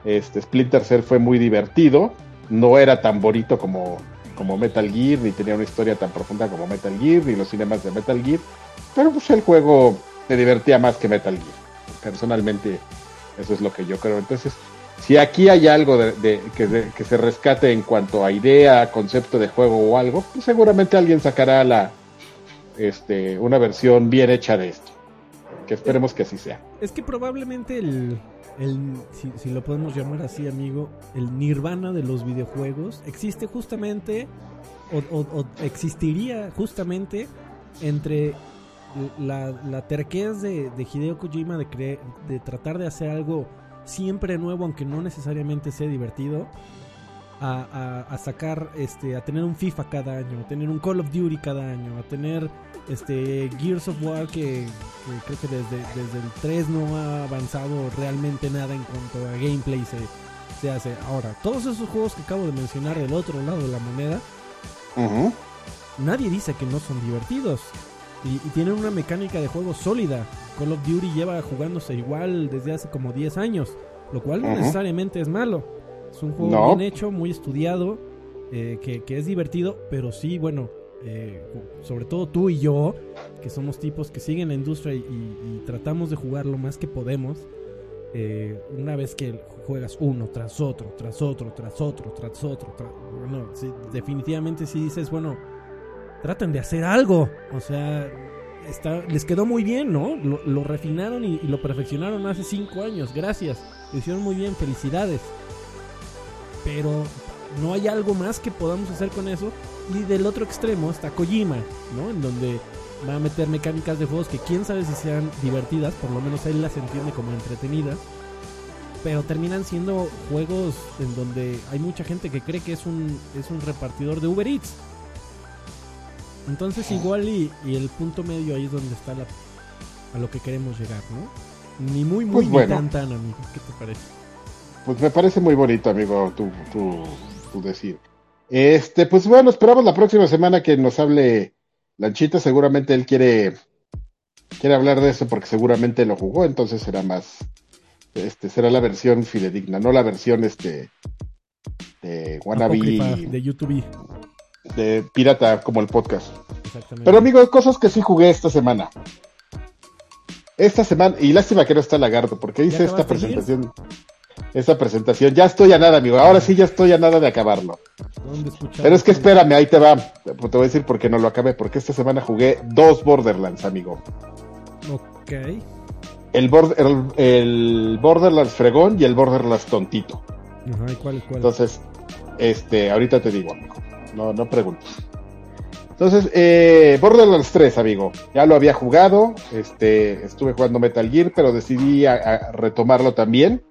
este Splinter Cell fue muy divertido, no era tan bonito como, como Metal Gear, ni tenía una historia tan profunda como Metal Gear, ni los cinemas de Metal Gear, pero pues el juego me divertía más que Metal Gear. Personalmente, eso es lo que yo creo. Entonces, si aquí hay algo de, que, se rescate en cuanto a idea, concepto de juego o algo, pues seguramente alguien sacará la este, una versión bien hecha de esto. Que esperemos que así sea.
Es que probablemente el, si, lo podemos llamar así, amigo, el nirvana de los videojuegos existe justamente o existiría justamente entre la, la terquez de, de Hideo Kojima de, de tratar de hacer algo siempre nuevo, aunque no necesariamente sea divertido, a, a- a sacar, este, a tener un FIFA cada año, a tener un Call of Duty cada año, a tener este Gears of War que, que creo que desde, desde el 3 no ha avanzado realmente nada en cuanto a gameplay se, se hace. Ahora, todos esos juegos que acabo de mencionar del otro lado de la moneda, nadie dice que no son divertidos. Y, y tienen una mecánica de juego sólida. Call of Duty lleva jugándose igual desde hace como 10 años. Lo cual no necesariamente es malo. Es un juego
No.
bien hecho, muy estudiado, eh, que, que es divertido, pero sí, bueno, eh, sobre todo tú y yo, que somos tipos que siguen la industria y, y- y tratamos de jugar lo más que podemos. eh, una vez que juegas uno tras otro, tras otro, tras otro, tras otro, tra- bueno, sí, definitivamente si dices, bueno, traten de hacer algo. O sea, está, les quedó muy bien, ¿no? Lo, refinaron y, y lo perfeccionaron hace cinco años. Gracias. Lo hicieron muy bien. Felicidades. Pero no hay algo más que podamos hacer con eso. Y del otro extremo está Kojima, ¿no? En donde va a meter mecánicas de juegos que quién sabe si sean divertidas, por lo menos él las entiende como entretenidas. Pero terminan siendo juegos en donde hay mucha gente que cree que es un, es un repartidor de Uber Eats. Entonces igual y, y el punto medio ahí es donde está la, a lo que queremos llegar, ¿no? Ni muy muy
Pues
ni tan tan, amigo. ¿Qué te parece?
Pues me parece muy bonito, amigo, tu, tu, tu decir. Este, pues bueno, esperamos la próxima semana que nos hable Lanchita. Seguramente él quiere, quiere hablar de eso porque seguramente lo jugó, entonces será más, este, será la versión fidedigna, no la versión, este, de wannabe,
de YouTube.
De pirata como el podcast.
Exactamente.
Pero amigo, cosas que sí jugué esta semana. Esta semana, y lástima que no está Lagarto, porque hice esta presentación. Esta presentación, ya estoy a nada, amigo. Ahora sí ya estoy a nada de acabarlo. Pero es que espérame, ahí te va. Te voy a decir por qué no lo acabé, porque esta semana jugué dos Borderlands, amigo.
Ok.
El, el, el Borderlands fregón y el Borderlands tontito.
Ajá, ¿y cuál, cuál?
Entonces, este, ahorita te digo, amigo. No, no preguntes. Entonces, eh, Borderlands 3, amigo. Ya lo había jugado. Este, estuve jugando Metal Gear, pero decidí a- a retomarlo también.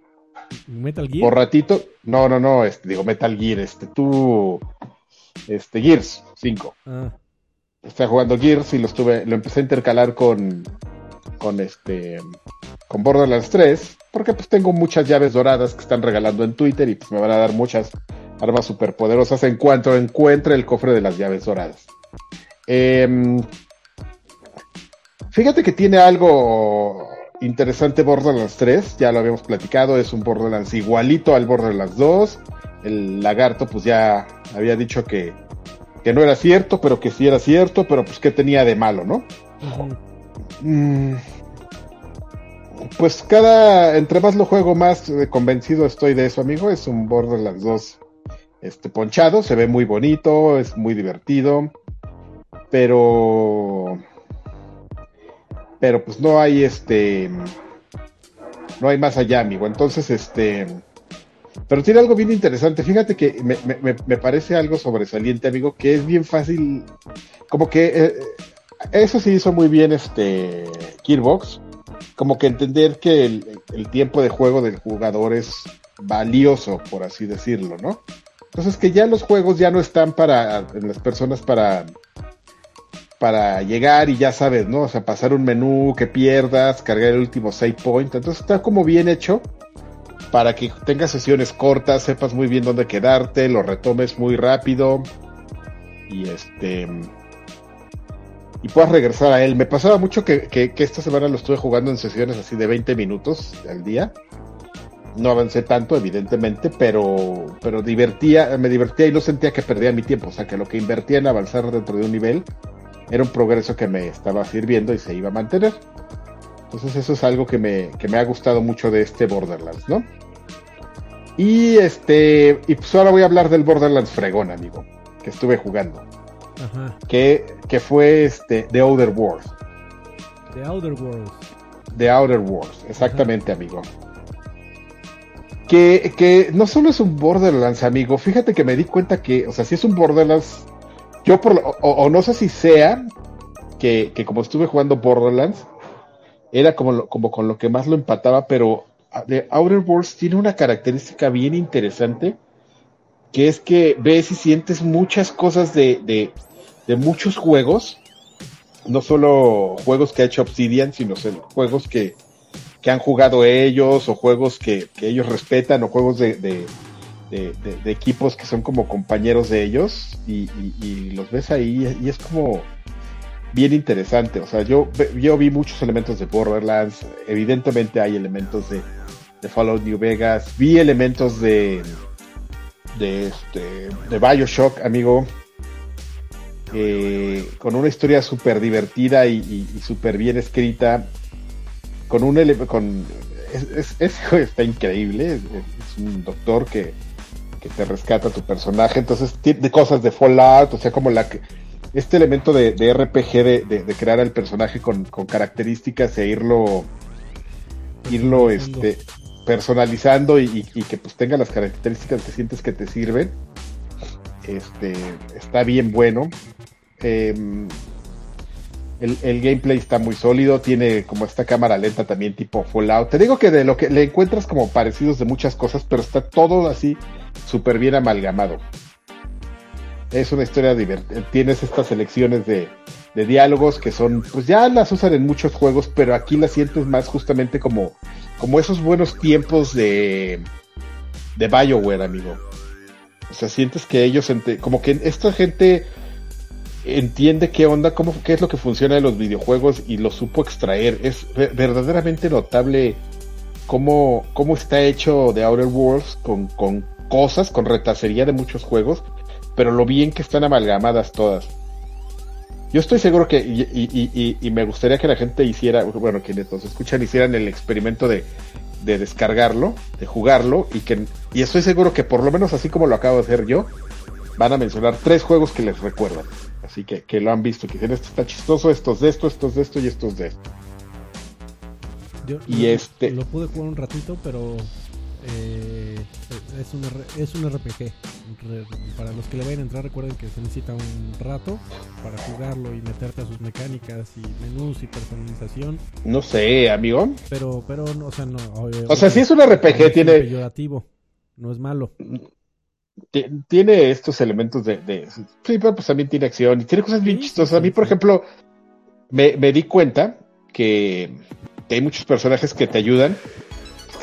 Metal Gear.
Por ratito. No, no, no, este, digo Metal Gear, este, tú. Este, Gears 5.
Ah,
Estaba jugando Gears y lo estuve, lo empecé a intercalar con. Con este. Con Borderlands 3. Porque pues tengo muchas llaves doradas que están regalando en Twitter y pues me van a dar muchas armas superpoderosas en cuanto encuentre el cofre de las llaves doradas. Em, fíjate que tiene algo interesante Borderlands 3, ya lo habíamos platicado, es un Borderlands igualito al Borderlands 2. El lagarto pues ya había dicho que, que no era cierto, pero que sí era cierto, pero pues que tenía de malo, ¿no? Mm, Pues cada, entre más lo juego, más eh, convencido estoy de eso, amigo. Es un Borderlands 2 este, ponchado, se ve muy bonito, es muy divertido, pero, pero pues no hay este, no hay más allá, amigo. Entonces, este, pero tiene algo bien interesante. Fíjate que me, parece algo sobresaliente, amigo, que es bien fácil, como que eh, eso sí hizo muy bien este Gearbox, como que entender que el, el tiempo de juego del jugador es valioso, por así decirlo, ¿no? Entonces que ya los juegos ya no están para las personas para para llegar y ya sabes, ¿no? O sea, pasar un menú que pierdas, cargar el último save point, entonces está como bien hecho para que tengas sesiones cortas, sepas muy bien dónde quedarte, lo retomes muy rápido y este y puedas regresar a él. Me pasaba mucho que, que- que esta semana lo estuve jugando en sesiones así de 20 minutos al día. No avancé tanto, evidentemente, pero, pero divertía, me divertía y no sentía que perdía mi tiempo. O sea, que lo que invertía en avanzar dentro de un nivel era un progreso que me estaba sirviendo y se iba a mantener. Entonces eso es algo que me, que me ha gustado mucho de este Borderlands, ¿no? Y este, y pues ahora voy a hablar del Borderlands fregón, amigo, que estuve jugando
Ajá.
que, que fue este The Outer Worlds.
The Outer Worlds.
The Outer Worlds, exactamente, amigo. Que, que no solo es un Borderlands, amigo. Fíjate que me di cuenta que, o sea, si es un Borderlands, yo por lo- o, o no sé si sea que, que como estuve jugando Borderlands, era como, como con lo que más lo empataba, pero The Outer Worlds tiene una característica bien interesante, que es que ves y sientes muchas cosas de, de, de muchos juegos, no solo juegos que ha hecho Obsidian, sino juegos que, que han jugado ellos, o juegos que, ellos respetan, o juegos de, equipos que son como compañeros de ellos, y, los ves ahí, y es como bien interesante. O sea, yo, yo vi muchos elementos de Borderlands. Evidentemente hay elementos de, de Fallout New Vegas. Vi elementos de, de, este, de Bioshock, amigo. Eh, con una historia súper divertida y, y, súper bien escrita. Con un con es, está increíble. Es, un doctor que, que te rescata tu personaje. Entonces, tiene cosas de Fallout, o sea, como la que este elemento de, RPG de, crear al personaje con, características e irlo irlo este personalizando y, que pues tenga las características que sientes que te sirven este está bien bueno em, el, gameplay está muy sólido, tiene como esta cámara lenta también tipo Fallout. Te digo que de lo que le encuentras como parecidos de muchas cosas, pero está todo así súper bien amalgamado es una historia divertida. Tienes estas selecciones de, diálogos que son, pues ya las usan en muchos juegos, pero aquí las sientes más justamente como, como esos buenos tiempos de, de Bioware, amigo. O sea, sientes que ellos, como que esta gente entiende qué onda, cómo, qué es lo que funciona en los videojuegos y lo supo extraer. Es verdaderamente notable cómo, cómo está hecho The Outer Worlds con, con cosas, con retacería de muchos juegos, pero lo bien que están amalgamadas todas. Yo estoy seguro que, y, me gustaría que la gente hiciera, bueno, quienes nos escuchan hicieran el experimento de, descargarlo, de jugarlo, y que y estoy seguro que por lo menos así como lo acabo de hacer yo, van a mencionar tres juegos que les recuerdan. Así que, que lo han visto, que dicen esto está chistoso, estos de esto, estos de esto y estos de esto.
y este. Lo pude jugar un ratito, pero eh, es, un, es un RPG. para los que le vayan a entrar, recuerden que se necesita un rato para jugarlo y meterte a sus mecánicas y menús y personalización.
No sé, amigo.
Pero, pero, o sea, no.
O sea, si es un RPG, tiene.
no es malo.
Tiene estos elementos de, Sí, pero pues también tiene acción y tiene cosas bien chistosas. a mí, por ejemplo, me, me di cuenta que, que hay muchos personajes que te ayudan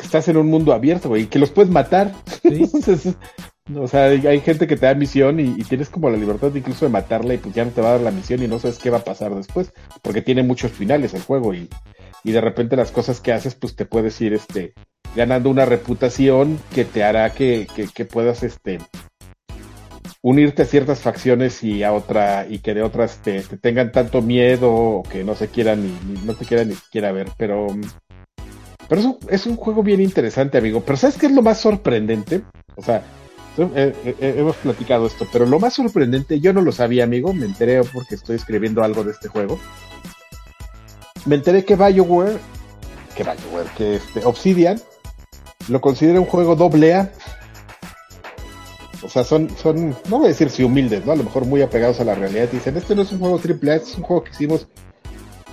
estás en un mundo abierto, güey, y que los puedes matar. o sea, hay gente que te da misión y, tienes como la libertad incluso de matarla y pues ya no te va a dar la misión y no sabes qué va a pasar después, porque tiene muchos finales el juego y, y de repente las cosas que haces pues te puedes ir este ganando una reputación que te hará que, que, puedas este unirte a ciertas facciones y a otra y que de otras te, tengan tanto miedo o que no se quieran ni, no te quieran ni siquiera ver pero pero es un, es un juego bien interesante, amigo. Pero ¿sabes qué es lo más sorprendente? O sea, eh, eh, eh, hemos platicado esto, pero lo más sorprendente, yo no lo sabía, amigo, me enteré porque estoy escribiendo algo de este juego. Me enteré que BioWare, que BioWare, que este, Obsidian, lo considera un juego doble A. O sea, son, son, no voy a decir si humildes, ¿no? A lo mejor muy apegados a la realidad. Dicen, este no es un juego triple A, este es un juego que hicimos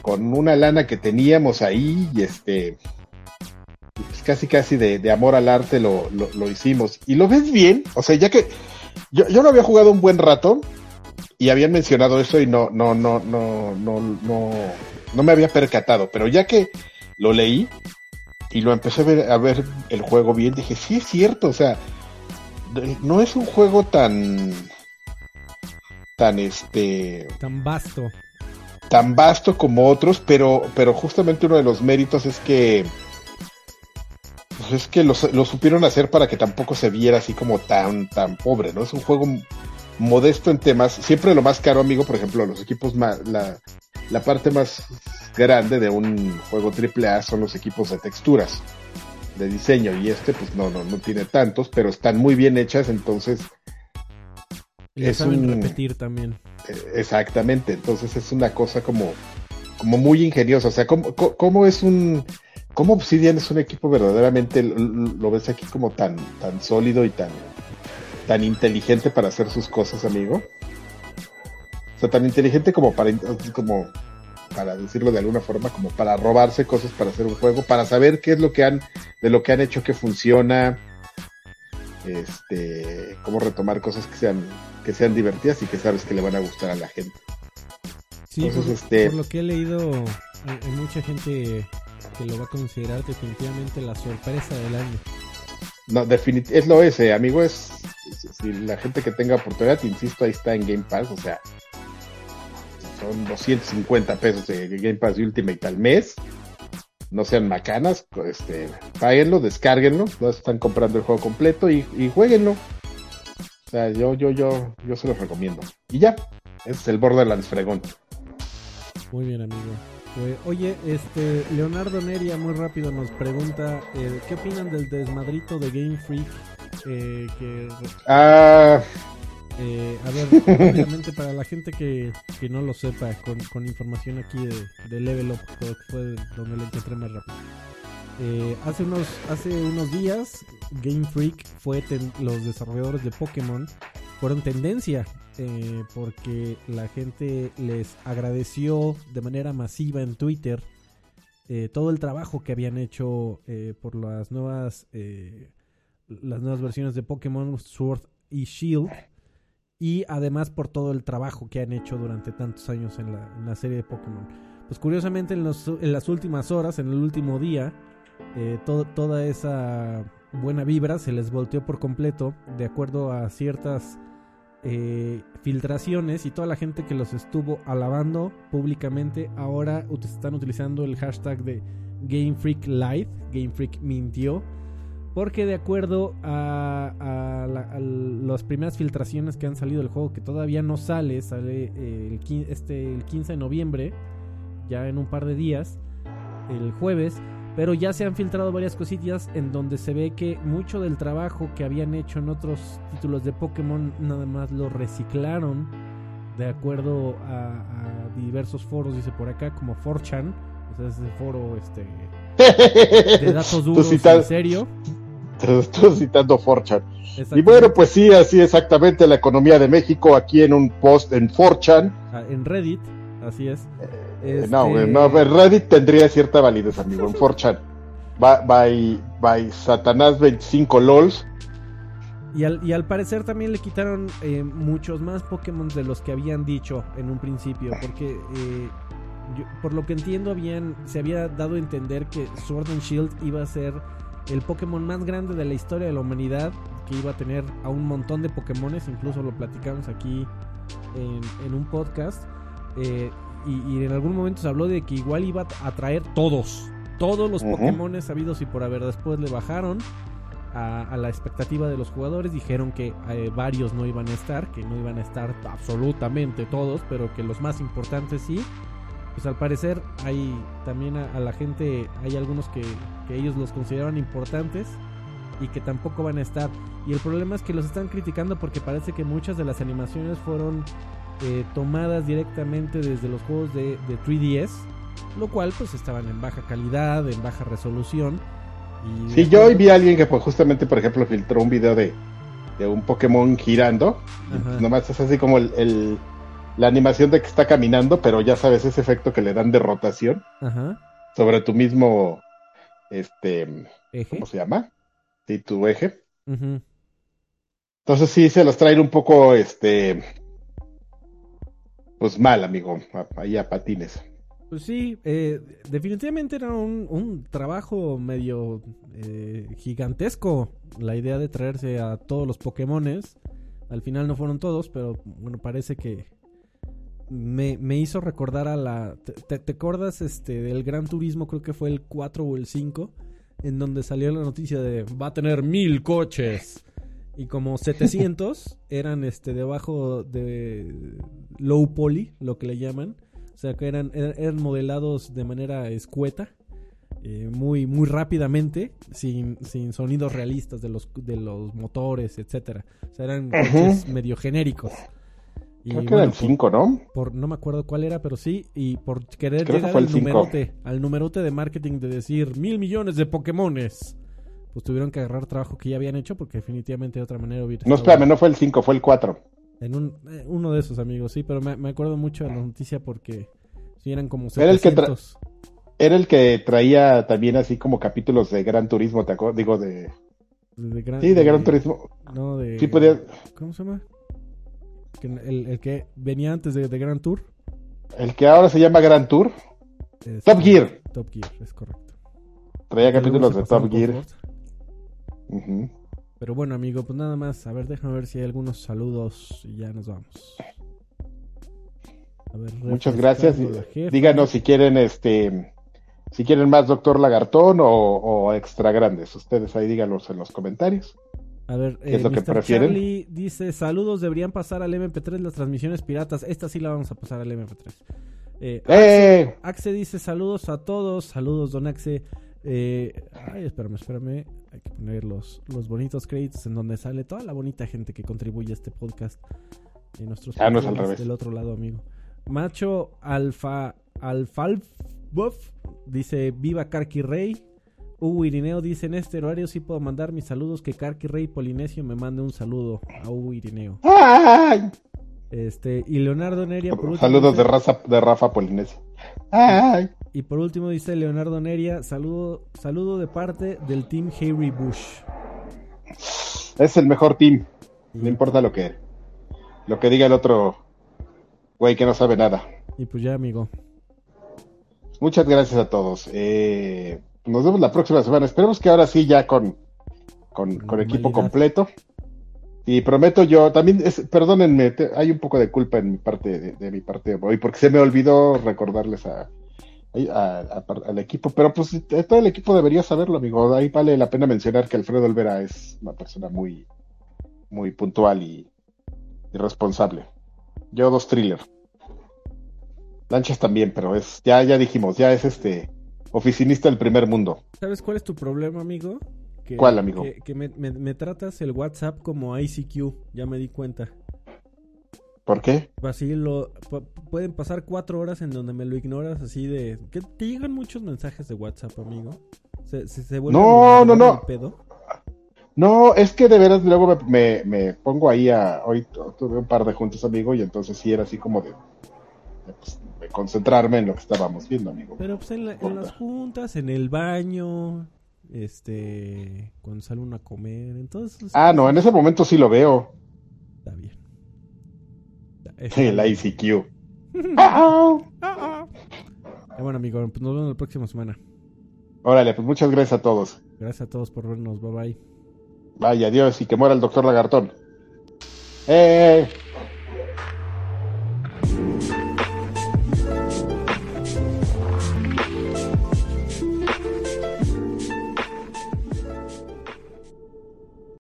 con una lana que teníamos ahí y este, pues, casi casi de, amor al arte lo, lo, hicimos. Y lo ves bien, o sea, ya que yo, yo lo había jugado un buen rato y habían mencionado eso y no, no, no, no, no, no, no me había percatado, pero ya que lo leí y lo empecé a ver, a ver el juego bien, dije, sí es cierto, o sea, no es un juego tan, tan este,
tan vasto,
tan vasto como otros, pero, pero justamente uno de los méritos es que pues es que lo, supieron hacer para que tampoco se viera así como tan, tan pobre, ¿no? Es un juego modesto en temas. Siempre lo más caro, amigo, por ejemplo, los equipos más, la, la parte más grande de un juego AAA son los equipos de texturas, de diseño, y este pues no, no, no tiene tantos, pero están muy bien hechas, entonces...
Y es saben repetir también.
Eh, exactamente, entonces es una cosa como, como muy ingeniosa, o sea, ¿cómo, cómo es un ¿Cómo Obsidian es un equipo verdaderamente, lo ves aquí como tan, tan sólido y tan, tan inteligente para hacer sus cosas, amigo? O sea, tan inteligente como para, como, para decirlo de alguna forma, como para robarse cosas para hacer un juego, para saber qué es lo que han, de lo que han hecho que funciona, este, cómo retomar cosas que sean, que sean divertidas y que sabes que le van a gustar a la gente.
Sí, por, este... por lo que he leído, hay mucha gente que lo va a considerar definitivamente la sorpresa del año.
No, definitivamente, es lo ese, amigo, es si la gente que tenga oportunidad, insisto, ahí está en Game Pass, o sea, son 250 pesos de Game Pass Ultimate al mes. No sean macanas, este, páguenlo, descárguenlo, no están comprando el juego completo y, y jueguenlo. O sea, yo, yo, yo, yo se los recomiendo. Y ya, ese es el Borderlands fregón.
Muy bien, amigo. Pues, oye, este Leonardo Neria muy rápido nos pregunta eh, ¿qué opinan del desmadrito de Game Freak? Eh, que,
ah.
Eh, a ver, obviamente para la gente que, que no lo sepa, con, con información aquí de, de, Level Up, que fue donde lo encontré más rápido. hace unos hace unos días Game Freak fue los desarrolladores de Pokémon fueron tendencia eh, porque la gente les agradeció de manera masiva en Twitter eh, todo el trabajo que habían hecho eh, por las nuevas las nuevas versiones de Pokémon Sword y Shield y además por todo el trabajo que han hecho durante tantos años en la, serie de Pokémon. Pues curiosamente en, las últimas horas, en el último día, toda esa buena vibra se les volteó por completo de acuerdo a ciertas eh, filtraciones y toda la gente que los estuvo alabando públicamente ahora están utilizando el hashtag de Game Freak Live, Game Freak mintió, porque de acuerdo a, las primeras filtraciones que han salido del juego, que todavía no sale, sale el, este, el 15 de noviembre, ya en un par de días, el jueves, pero ya se han filtrado varias cosillas en donde se ve que mucho del trabajo que habían hecho en otros títulos de Pokémon nada más lo reciclaron de acuerdo a, diversos foros, dice por acá, como 4chan, o sea, ese foro este, de datos duros en serio.
Estoy citando 4chan. Y bueno, pues sí, así exactamente la economía de México aquí en un post en 4chan.
Ah, en Reddit, así es.
Eh, este, no, no, Reddit tendría cierta validez, amigo. En 4chan. By, by Satanás 25 LOLs.
Y al, y al parecer también le quitaron eh, muchos más Pokémon de los que habían dicho en un principio. Porque eh, por lo que entiendo, habían, se había dado a entender que Sword and Shield iba a ser el Pokémon más grande de la historia de la humanidad. Que iba a tener a un montón de Pokémones. Incluso lo platicamos aquí en, en un podcast. Eh, y, en algún momento se habló de que igual iba a traer todos, todos los Pokémon sabidos y por haber. Después le bajaron a, la expectativa de los jugadores, dijeron que eh, varios no iban a estar, que no iban a estar absolutamente todos, pero que los más importantes sí. Pues al parecer hay también a, la gente, hay algunos que, que ellos los consideran importantes y que tampoco van a estar. Y el problema es que los están criticando porque parece que muchas de las animaciones fueron eh, tomadas directamente desde los juegos de, 3DS, lo cual pues estaban en baja calidad, en baja resolución.
Y sí, yo hoy vi a alguien que pues justamente, por ejemplo, filtró un video de, un Pokémon girando. Nomás es así como el, la animación de que está caminando, pero ya sabes ese efecto que le dan de rotación sobre tu mismo, este, ¿cómo se llama? Sí, tu eje. Entonces sí se los traen un poco, este, pues mal, amigo, ahí a patines.
Pues sí, eh, definitivamente era un, trabajo medio eh, gigantesco la idea de traerse a todos los Pokémones. Al final no fueron todos, pero bueno, parece que me, hizo recordar a la... ¿te, te, acuerdas este, del Gran Turismo? Creo que fue el 4 o el 5, en donde salió la noticia de va a tener mil coches y como 700 eran este debajo de low poly, lo que le llaman. O sea, que eran, er, eran modelados de manera escueta, eh, muy, muy rápidamente, sin, sin sonidos realistas de los, de los motores, etcétera. O sea, eran coches medio genéricos.
Y, Creo que era el 5, ¿no?
Por, no me acuerdo cuál era, pero sí. Y por querer llegar al numerote, al numerote de marketing de decir mil millones de Pokémones pues tuvieron que agarrar trabajo que ya habían hecho porque definitivamente de otra manera hubiera
No, espérame, no fue el 5, fue el 4.
En un, eh, uno de esos amigos, sí, pero me, acuerdo mucho de la noticia porque Sí, eran como
Era el que
700.
Era el que traía también así como capítulos de Gran Turismo, ¿te acuerdas? Digo, de...
de Gran-
Sí, de Gran Turismo.
No, de...
Sí, podía...
¿Cómo se llama? Que el, el que venía antes de, de Gran Tour.
El que ahora se llama Gran Tour.
Es-
Top Gear.
Top Gear, es correcto.
Traía capítulos de Top Gear.
Pero bueno, amigo, pues nada más. A ver, déjame ver si hay algunos saludos y ya nos vamos. A ver,
Muchas gracias. Díganos si quieren este si quieren más Doctor Lagartón o, o extra grandes. Ustedes ahí díganos en los comentarios.
A ver,
¿Qué es lo que
Mr.
prefieren?
Charlie dice: Saludos, deberían pasar al MP3 las transmisiones piratas. Esta sí la vamos a pasar al MP3. Eh,
¡Eh!
Axe dice: Saludos a todos. Saludos, don Axe. Eh, ay, espérame, espérame. Hay que poner los, los bonitos créditos en donde sale toda la bonita gente que contribuye a este podcast. Y nuestros
Ah, no es al revés.
del otro lado, amigo. Macho Alfa Alfalbuff dice: Viva Karki Rey. Hugo Irineo dice: En este horario sí puedo mandar mis saludos. Que Karki Rey Polinesio me mande un saludo a Hugo Irineo.
¡Ay!
Este, y Leonardo Neria, por último,
Saludos de raza de Rafa Polinesio. ¡Ay!
Y por último dice Leonardo Neria, saludo, saludo de parte del team Harry Bush.
Es el mejor team. No importa lo que lo que diga el otro güey que no sabe nada.
Y pues ya, amigo.
Muchas gracias a todos. Eh, nos vemos la próxima semana. Esperemos que ahora sí ya con, con, con equipo completo. Y prometo yo, también, es, perdónenme, te- hay un poco de culpa en mi parte, de, de mi parte hoy, porque se me olvidó recordarles a, a- a- al equipo, pero pues eh, todo el equipo debería saberlo, amigo. Ahí vale la pena mencionar que Alfredo Olvera es una persona muy, muy puntual y, y responsable. Yo dos thriller. Lanchas también, pero es, ya, ya dijimos, ya es este oficinista del primer mundo.
¿Sabes cuál es tu problema, amigo? Que,
¿Cuál, amigo?
Que, que me, me- me tratas el WhatsApp como ICQ, ya me di cuenta.
¿Por qué?
Así lo pu- pueden pasar cuatro horas en donde me lo ignoras así de que te llegan muchos mensajes de WhatsApp, amigo. Se, se, se vuelve
No, no, no.
pedo.
No, es que de veras luego me, me, me pongo ahí a. Hoy tu- tuve un par de juntos, amigo, y entonces sí era así como de. pues, de concentrarme en lo que estábamos viendo, amigo.
Pero pues en, la- en las juntas, en el baño, este, cuando sale uno a comer, entonces
Ah, no, en ese momento sí lo veo.
está bien. Está-
El ICQ. Ah,
Ah, bueno, amigo, pues nos vemos la próxima semana.
Órale, pues muchas gracias a todos.
Gracias a todos por vernos. Bye bye.
Vaya, adiós y que muera el doctor Lagartón. ¡Eh!